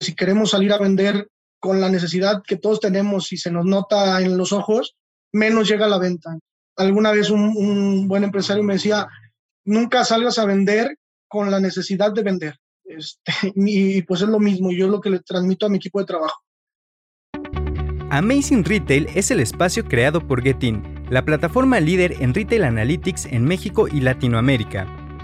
si queremos salir a vender con la necesidad que todos tenemos y se nos nota en los ojos, menos llega la venta. Alguna vez un, buen empresario me decía, nunca salgas a vender con la necesidad de vender. Este, y, pues es lo mismo, yo es lo que le transmito a mi equipo de trabajo. Amazing Retail es el espacio creado por Getin, la plataforma líder en Retail Analytics en México y Latinoamérica.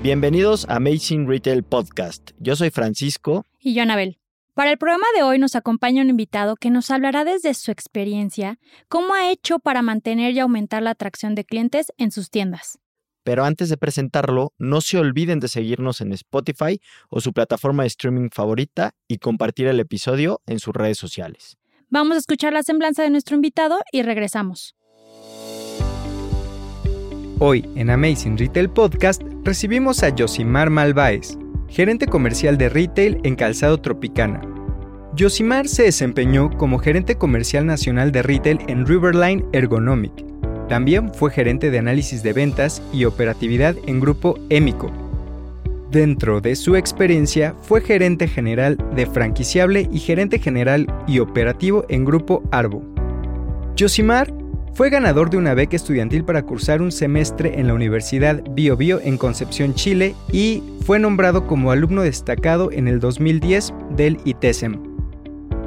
Bienvenidos a Amazing Retail Podcast. Yo soy Francisco. Y yo, Anabel. Para el programa de hoy nos acompaña un invitado que nos hablará desde su experiencia cómo ha hecho para mantener y aumentar la atracción de clientes en sus tiendas. Pero antes de presentarlo, no se olviden de seguirnos en Spotify o su plataforma de streaming favorita y compartir el episodio en sus redes sociales. Vamos a escuchar la semblanza de nuestro invitado y regresamos. Hoy en Amazing Retail Podcast recibimos a Josimar Malváez, gerente comercial de retail en Calzado Tropicana. Josimar se desempeñó como gerente comercial nacional de retail en Riverline Ergonomic también fue gerente de análisis de ventas y operatividad en Grupo Émico. Dentro de su experiencia, fue gerente general de franquiciable y gerente general y operativo en Grupo Arbo. Josimar fue ganador de una beca estudiantil para cursar un semestre en la Universidad Bio Bio en Concepción, Chile, y fue nombrado como alumno destacado en el 2010 del ITESEM.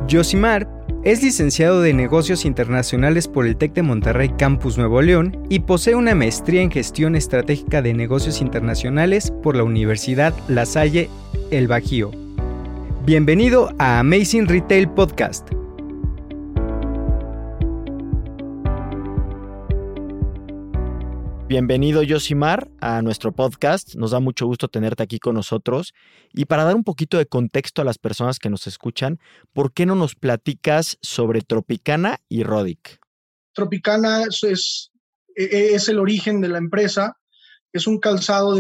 Josimar es licenciado de Negocios Internacionales por el TEC de Monterrey Campus Nuevo León y posee una maestría en Gestión Estratégica de Negocios Internacionales por la Universidad La Salle El Bajío. Bienvenido a Amazing Retail Podcast. Bienvenido Yosimar a nuestro podcast. Nos da mucho gusto tenerte aquí con nosotros. Y para dar un poquito de contexto a las personas que nos escuchan, ¿por qué no nos platicas sobre Tropicana y Rodic? Tropicana es, e, e, el origen de la empresa. Es un calzado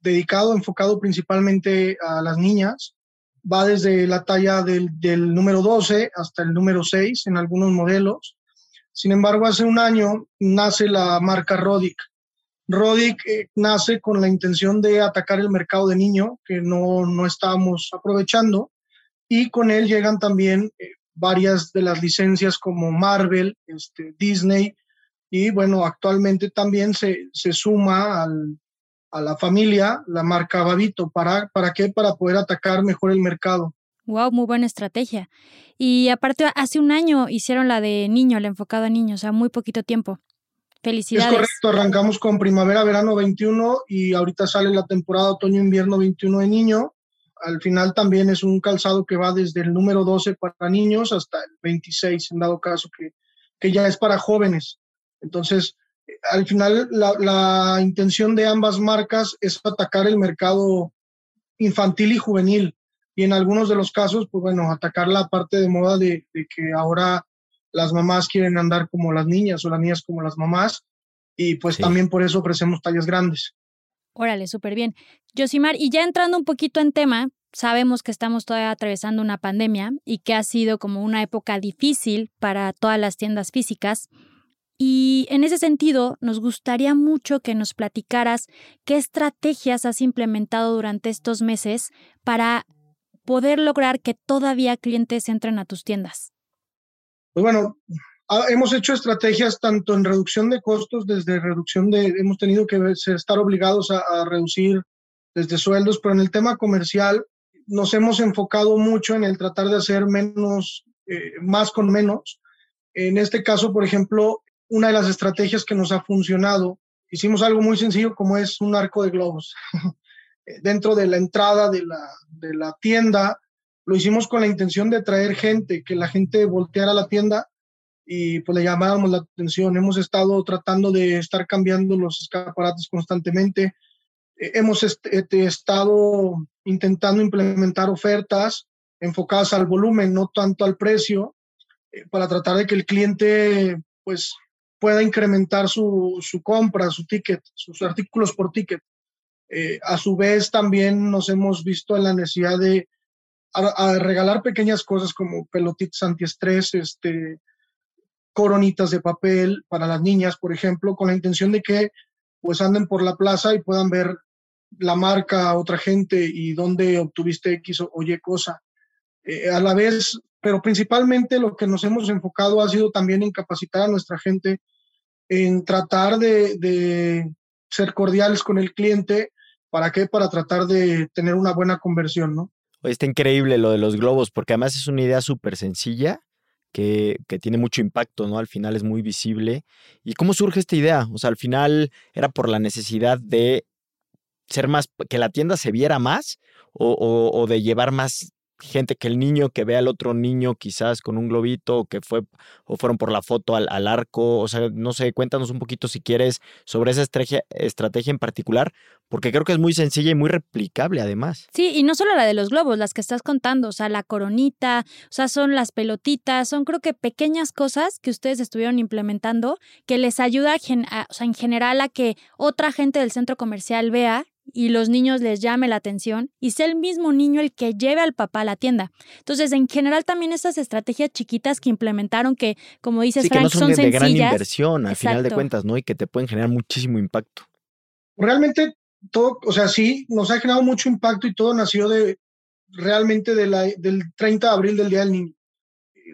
dedicado, enfocado principalmente a las niñas. Va desde la talla del, del número 12 hasta el número 6 en algunos modelos sin embargo, hace un año nace la marca Rodic. Rodic eh, nace con la intención de atacar el mercado de niño que no, no estábamos aprovechando y con él llegan también eh, varias de las licencias como Marvel, este, Disney y bueno, actualmente también se, se suma a la familia la marca Babito. ¿Para, ¿Para qué? Para poder atacar mejor el mercado. Wow, muy buena estrategia. Y aparte, hace un año hicieron la de niño, la enfocada a niños, o sea, muy poquito tiempo. Felicidades. Es correcto, arrancamos con primavera, verano 21 y ahorita sale la temporada otoño-invierno 21 de niño. Al final también es un calzado que va desde el número 12 para niños hasta el 26, en dado caso que, que ya es para jóvenes. Entonces, al final la, la intención de ambas marcas es atacar el mercado infantil y juvenil y en algunos de los casos, pues bueno, atacar la parte de moda de, que ahora las mamás quieren andar como las niñas o las niñas como las mamás y pues también por eso ofrecemos tallas grandes. Órale, súper bien. Josimar, y ya entrando un poquito en tema, sabemos que estamos todavía atravesando una pandemia y que ha sido como una época difícil para todas las tiendas físicas. Y en ese sentido, nos gustaría mucho que nos platicaras qué estrategias has implementado durante estos meses para poder lograr que todavía clientes entren a tus tiendas? Pues bueno, hemos hecho estrategias tanto en reducción de costos, desde reducción de, hemos tenido que estar obligados a, reducir desde sueldos, pero en el tema comercial nos hemos enfocado mucho en el tratar de hacer menos, eh, más con menos. En este caso, por ejemplo, una de las estrategias que nos ha funcionado, hicimos algo muy sencillo como es un arco de globos. dentro de la entrada de la, de la tienda. Lo hicimos con la intención de traer gente, que la gente volteara a la tienda y pues le llamábamos la atención. Hemos estado tratando de estar cambiando los escaparates constantemente. Eh, hemos este, estado intentando implementar ofertas enfocadas al volumen, no tanto al precio, eh, para tratar de que el cliente pues pueda incrementar su, su compra, su ticket, sus artículos por ticket. Eh, a su vez, también nos hemos visto en la necesidad de regalar pequeñas cosas como pelotitas antiestrés, este, coronitas de papel para las niñas, por ejemplo, con la intención de que pues anden por la plaza y puedan ver la marca, otra gente y dónde obtuviste X o, Y cosa. Eh, a la vez, pero principalmente lo que nos hemos enfocado ha sido también en capacitar a nuestra gente, en tratar de, de ser cordiales con el cliente. ¿Para qué? Para tratar de tener una buena conversión, ¿no? Está increíble lo de los globos, porque además es una idea súper sencilla que, que, tiene mucho impacto, ¿no? Al final es muy visible. ¿Y cómo surge esta idea? O sea, al final era por la necesidad de ser más, que la tienda se viera más o, o, o de llevar más gente que el niño que ve al otro niño quizás con un globito o que fue o fueron por la foto al, al, arco, o sea, no sé, cuéntanos un poquito si quieres sobre esa estrategia, estrategia en particular, porque creo que es muy sencilla y muy replicable además. Sí, y no solo la de los globos, las que estás contando, o sea, la coronita, o sea, son las pelotitas, son creo que pequeñas cosas que ustedes estuvieron implementando que les ayuda o sea, en general a que otra gente del centro comercial vea y los niños les llame la atención y sea el mismo niño el que lleve al papá a la tienda. Entonces, en general también estas estrategias chiquitas que implementaron que, como dices, sí, Frank, que no son, de, sencillas. de gran inversión al Exacto. final de cuentas, ¿no? Y que te pueden generar muchísimo impacto. Realmente todo, o sea, sí, nos ha generado mucho impacto y todo nació de realmente de la, del 30 de abril del Día del Niño.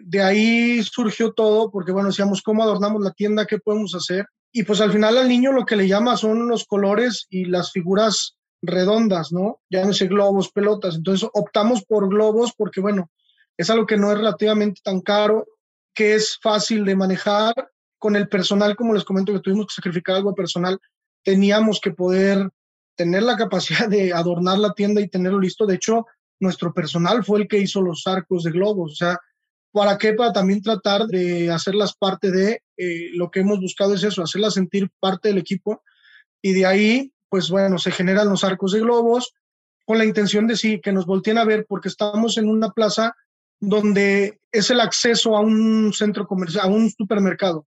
De ahí surgió todo, porque bueno, decíamos, ¿cómo adornamos la tienda? ¿Qué podemos hacer? Y pues al final al niño lo que le llama son los colores y las figuras redondas, ¿no? Llámese globos, pelotas. Entonces optamos por globos porque, bueno, es algo que no es relativamente tan caro, que es fácil de manejar. Con el personal, como les comento, que tuvimos que sacrificar algo personal, teníamos que poder tener la capacidad de adornar la tienda y tenerlo listo. De hecho, nuestro personal fue el que hizo los arcos de globos. O sea, ¿Para qué? Para también tratar de hacerlas parte de eh, lo que hemos buscado es eso, hacerlas sentir parte del equipo y de ahí, pues bueno, se generan los arcos de globos con la intención de sí, que nos volteen a ver porque estamos en una plaza donde es el acceso a un centro comercial, a un supermercado.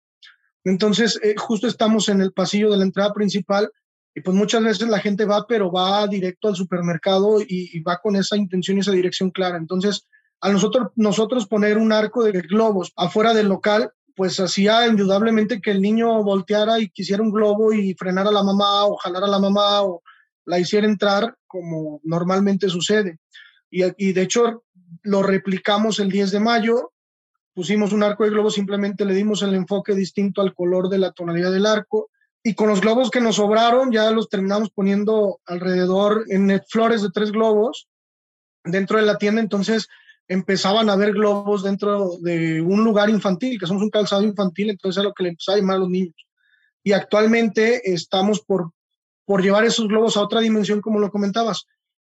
Entonces, eh, justo estamos en el pasillo de la entrada principal y pues muchas veces la gente va, pero va directo al supermercado y, y va con esa intención y esa dirección clara. Entonces, a nosotros, nosotros poner un arco de globos afuera del local, pues hacía indudablemente que el niño volteara y quisiera un globo y frenara a la mamá o jalar a la mamá o la hiciera entrar como normalmente sucede. Y, y de hecho lo replicamos el 10 de mayo, pusimos un arco de globos, simplemente le dimos el enfoque distinto al color de la tonalidad del arco. Y con los globos que nos sobraron, ya los terminamos poniendo alrededor en flores de tres globos dentro de la tienda. Entonces, empezaban a ver globos dentro de un lugar infantil, que somos un calzado infantil, entonces es lo que le empezaba a llamar a los niños. Y actualmente estamos por, por llevar esos globos a otra dimensión, como lo comentabas,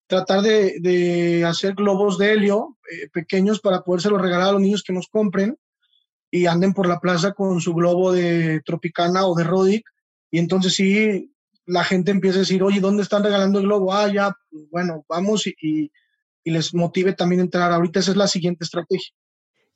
tratar de, de hacer globos de helio eh, pequeños para podérselos regalar a los niños que nos compren y anden por la plaza con su globo de Tropicana o de Rodic. Y entonces sí, la gente empieza a decir, oye, ¿dónde están regalando el globo? Ah, ya, pues, bueno, vamos y, y y les motive también a entrar. Ahorita esa es la siguiente estrategia.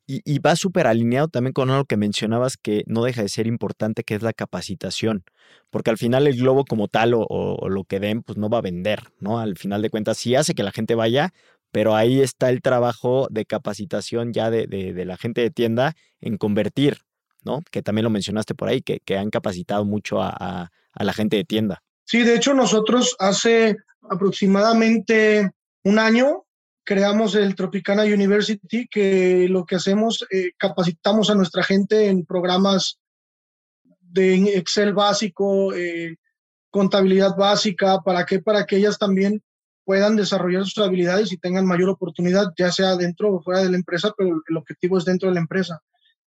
Y, y va súper alineado también con algo que mencionabas que no deja de ser importante, que es la capacitación, porque al final el globo como tal o, o, o, lo que den, pues no va a vender, ¿no? Al final de cuentas sí hace que la gente vaya, pero ahí está el trabajo de capacitación ya de, de, de la gente de tienda en convertir, ¿no? Que también lo mencionaste por ahí, que, que han capacitado mucho a, a, a la gente de tienda. Sí, de hecho nosotros hace aproximadamente un año creamos el Tropicana University, que lo que hacemos, eh, capacitamos a nuestra gente en programas de Excel básico, eh, contabilidad básica, ¿para qué? Para que ellas también puedan desarrollar sus habilidades y tengan mayor oportunidad, ya sea dentro o fuera de la empresa, pero el objetivo es dentro de la empresa.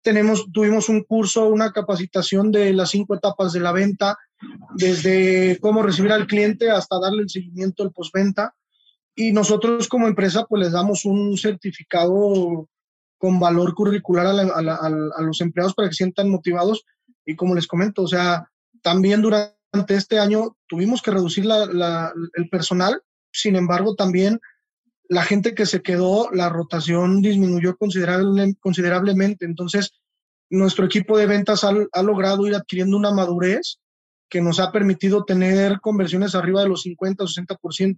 Tenemos, tuvimos un curso, una capacitación de las cinco etapas de la venta, desde cómo recibir al cliente hasta darle el seguimiento al postventa y nosotros como empresa pues les damos un certificado con valor curricular a, la, a, la, a, los empleados para que sientan motivados y como les comento, o sea, también durante este año tuvimos que reducir la, el personal, sin embargo también la gente que se quedó, la rotación disminuyó considerablemente. Entonces, nuestro equipo de ventas ha, ha, logrado ir adquiriendo una madurez que nos ha permitido tener conversiones arriba de los 50 o 60%.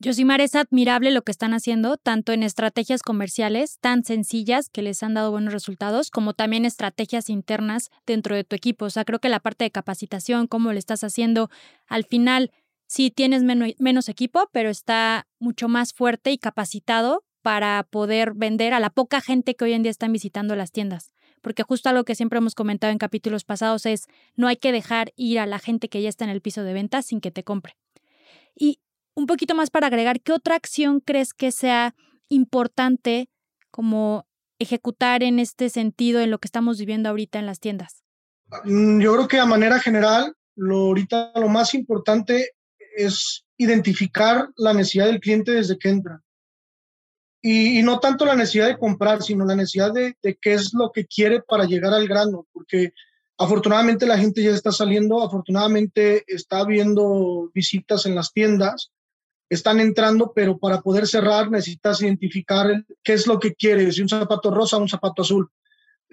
Yosimar, es admirable lo que están haciendo, tanto en estrategias comerciales tan sencillas que les han dado buenos resultados, como también estrategias internas dentro de tu equipo. O sea, creo que la parte de capacitación, cómo le estás haciendo, al final sí tienes menos equipo, pero está mucho más fuerte y capacitado para poder vender a la poca gente que hoy en día están visitando las tiendas. Porque justo algo que siempre hemos comentado en capítulos pasados es, no hay que dejar ir a la gente que ya está en el piso de ventas sin que te compre. Y un poquito más para agregar, ¿qué otra acción crees que sea importante como ejecutar en este sentido en lo que estamos viviendo ahorita en las tiendas? Mm, yo creo que a manera general, lo ahorita lo más importante es identificar la necesidad del cliente desde que entra. Y, no tanto la necesidad de comprar, sino la necesidad de, de, qué es lo que quiere para llegar al grano, porque afortunadamente la gente ya está saliendo, afortunadamente está viendo visitas en las tiendas están entrando, pero para poder cerrar necesitas identificar qué es lo que quieres, si un zapato rosa o un zapato azul.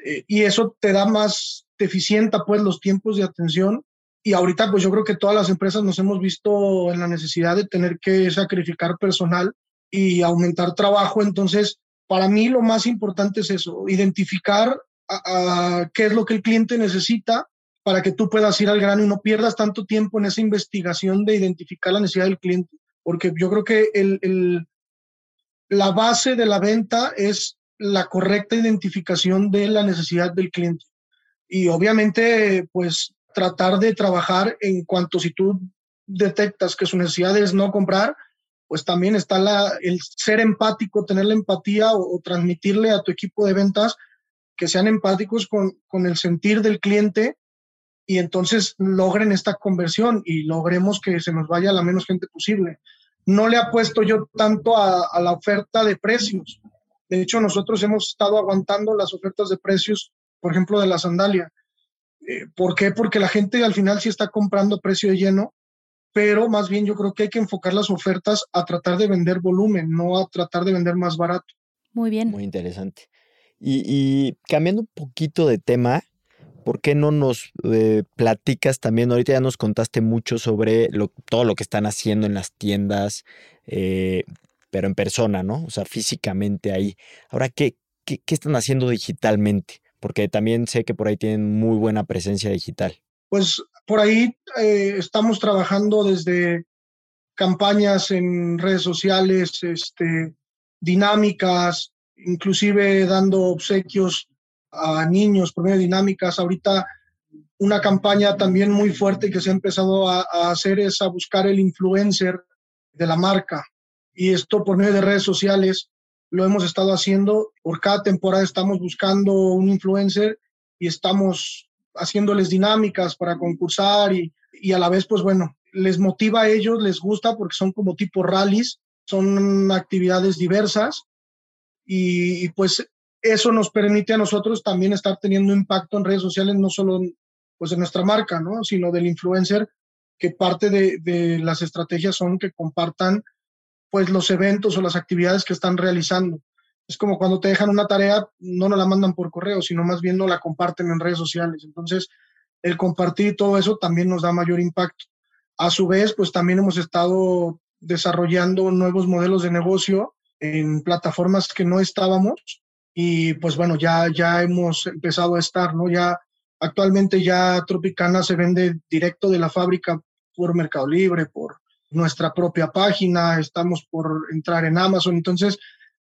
Eh, y eso te da más, te eficienta pues los tiempos de atención. Y ahorita pues yo creo que todas las empresas nos hemos visto en la necesidad de tener que sacrificar personal y aumentar trabajo. Entonces, para mí lo más importante es eso, identificar qué es lo que el cliente necesita para que tú puedas ir al grano y no pierdas tanto tiempo en esa investigación de identificar la necesidad del cliente porque yo creo que la base de la venta es la correcta identificación de la necesidad del cliente. Y obviamente, pues tratar de trabajar en cuanto si tú detectas que su necesidad es no comprar, pues también está la, el ser empático, tener la empatía o, transmitirle a tu equipo de ventas que sean empáticos con el sentir del cliente y entonces logren esta conversión y logremos que se nos vaya la menos gente posible. No le apuesto yo tanto a, la oferta de precios. De hecho, nosotros hemos estado aguantando las ofertas de precios, por ejemplo, de la sandalia. Eh, ¿Por qué? Porque la gente al final sí está comprando precio de lleno, pero más bien yo creo que hay que enfocar las ofertas a tratar de vender volumen, no a tratar de vender más barato. Muy bien. Muy interesante. y cambiando un poquito de tema, ¿por qué no nos eh, platicas también? Ahorita ya nos contaste mucho sobre todo lo que están haciendo en las tiendas, eh, pero en persona, ¿no? O sea, físicamente ahí. Ahora, ¿qué, qué, están haciendo digitalmente? Porque también sé que por ahí tienen muy buena presencia digital. Pues por ahí eh, estamos trabajando desde campañas en redes sociales, este, dinámicas, inclusive dando obsequios a niños por medio de dinámicas. Ahorita una campaña también muy fuerte que se ha empezado a, hacer es a buscar el influencer de la marca. Y esto por medio de redes sociales lo hemos estado haciendo. Por cada temporada estamos buscando un influencer y estamos haciéndoles dinámicas para concursar y, y a la vez, pues bueno, les motiva a ellos, les gusta porque son como tipo rallies, son actividades diversas y, y pues eso nos permite a nosotros también estar teniendo impacto en redes sociales, no solo pues, de nuestra marca, ¿no? sino del influencer, que parte de, de, las estrategias son que compartan pues, los eventos o las actividades que están realizando. Es como cuando te dejan una tarea, no nos la mandan por correo, sino más bien no la comparten en redes sociales. Entonces, el compartir todo eso también nos da mayor impacto. A su vez, pues también hemos estado desarrollando nuevos modelos de negocio en plataformas que no estábamos y pues bueno, ya, ya hemos empezado a estar, ¿no? Ya actualmente ya Tropicana se vende directo de la fábrica por Mercado Libre, por nuestra propia página, estamos por entrar en Amazon, entonces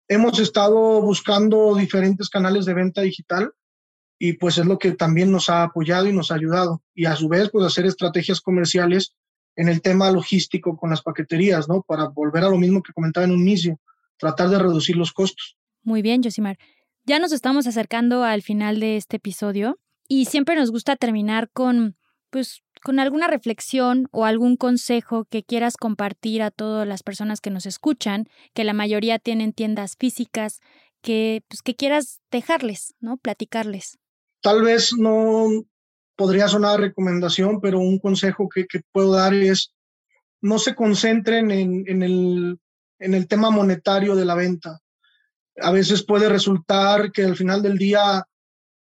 hemos estado buscando diferentes canales de venta digital y pues es lo que también nos ha apoyado y nos ha ayudado y a su vez pues hacer estrategias comerciales en el tema logístico con las paqueterías, ¿no? Para volver a lo mismo que comentaba en un inicio, tratar de reducir los costos. Muy bien, Josimar. Ya nos estamos acercando al final de este episodio y siempre nos gusta terminar con, pues, con alguna reflexión o algún consejo que quieras compartir a todas las personas que nos escuchan, que la mayoría tienen tiendas físicas, que, pues, que quieras dejarles, ¿no? Platicarles. Tal vez no podría sonar recomendación, pero un consejo que, puedo dar es no se concentren en, en, el en el tema monetario de la venta. A veces puede resultar que al final del día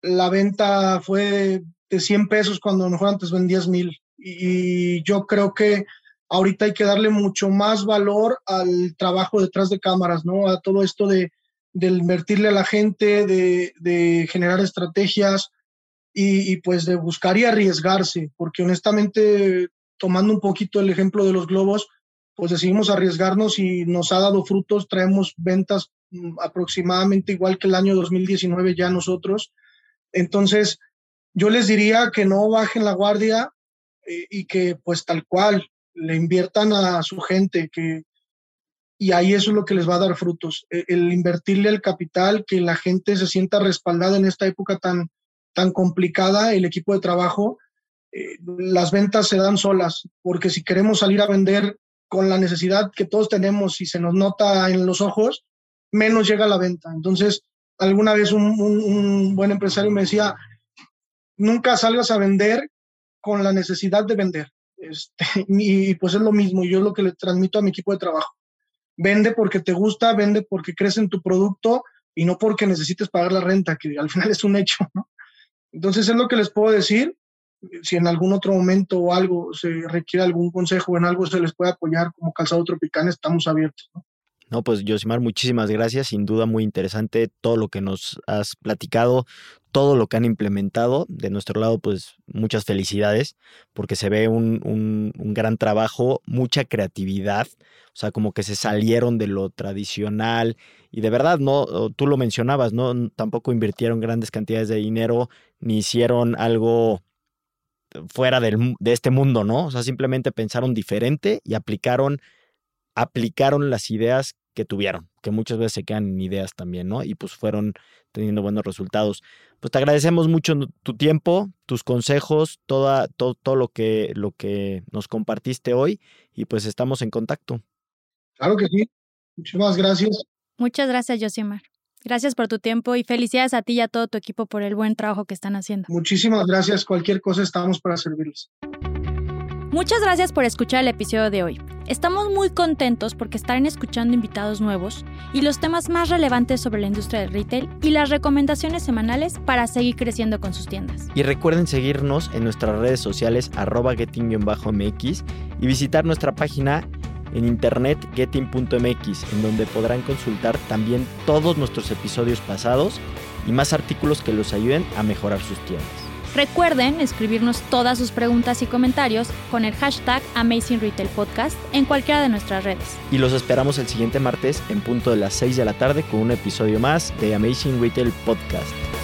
la venta fue de 100 pesos cuando a lo mejor antes vendías mil. Y yo creo que ahorita hay que darle mucho más valor al trabajo detrás de cámaras, ¿no? A todo esto de, invertirle a la gente, de, generar estrategias y, y, pues de buscar y arriesgarse, porque honestamente, tomando un poquito el ejemplo de los globos, pues decidimos arriesgarnos y nos ha dado frutos, traemos ventas aproximadamente igual que el año 2019 ya nosotros. Entonces, yo les diría que no bajen la guardia eh, y que pues tal cual le inviertan a su gente, que, y ahí eso es lo que les va a dar frutos, e, el, invertirle el capital, que la gente se sienta respaldada en esta época tan, tan complicada, el equipo de trabajo, eh, las ventas se dan solas, porque si queremos salir a vender con la necesidad que todos tenemos y se nos nota en los ojos, menos llega la venta. Entonces, alguna vez un, buen empresario me decía, nunca salgas a vender con la necesidad de vender. Este, y, pues es lo mismo, yo es lo que le transmito a mi equipo de trabajo. Vende porque te gusta, vende porque crees en tu producto y no porque necesites pagar la renta, que al final es un hecho, ¿no? Entonces es lo que les puedo decir si en algún otro momento o algo se requiere algún consejo en algo se les puede apoyar como Calzado Tropicana, estamos abiertos. No, pues Josimar, muchísimas gracias. Sin duda muy interesante todo lo que nos has platicado, todo lo que han implementado. De nuestro lado, pues muchas felicidades, porque se ve un, un, un, gran trabajo, mucha creatividad. O sea, como que se salieron de lo tradicional. Y de verdad, no, tú lo mencionabas, ¿no? Tampoco invirtieron grandes cantidades de dinero, ni hicieron algo fuera del, de este mundo, ¿no? O sea, simplemente pensaron diferente y aplicaron, aplicaron las ideas que tuvieron, que muchas veces se quedan en ideas también, ¿no? Y pues fueron teniendo buenos resultados. Pues te agradecemos mucho tu tiempo, tus consejos, toda, todo, todo lo, que, lo que nos compartiste hoy y pues estamos en contacto. Claro que sí. Muchísimas gracias. Muchas gracias, Josimar. Gracias por tu tiempo y felicidades a ti y a todo tu equipo por el buen trabajo que están haciendo. Muchísimas gracias. Cualquier cosa estamos para servirles. Muchas gracias por escuchar el episodio de hoy. Estamos muy contentos porque estarán escuchando invitados nuevos y los temas más relevantes sobre la industria del retail y las recomendaciones semanales para seguir creciendo con sus tiendas. Y recuerden seguirnos en nuestras redes sociales arroba getting-mx y visitar nuestra página en internet getting.mx, en donde podrán consultar también todos nuestros episodios pasados y más artículos que los ayuden a mejorar sus tiendas. Recuerden escribirnos todas sus preguntas y comentarios con el hashtag Amazing Retail Podcast en cualquiera de nuestras redes. Y los esperamos el siguiente martes en punto de las 6 de la tarde con un episodio más de Amazing Retail Podcast.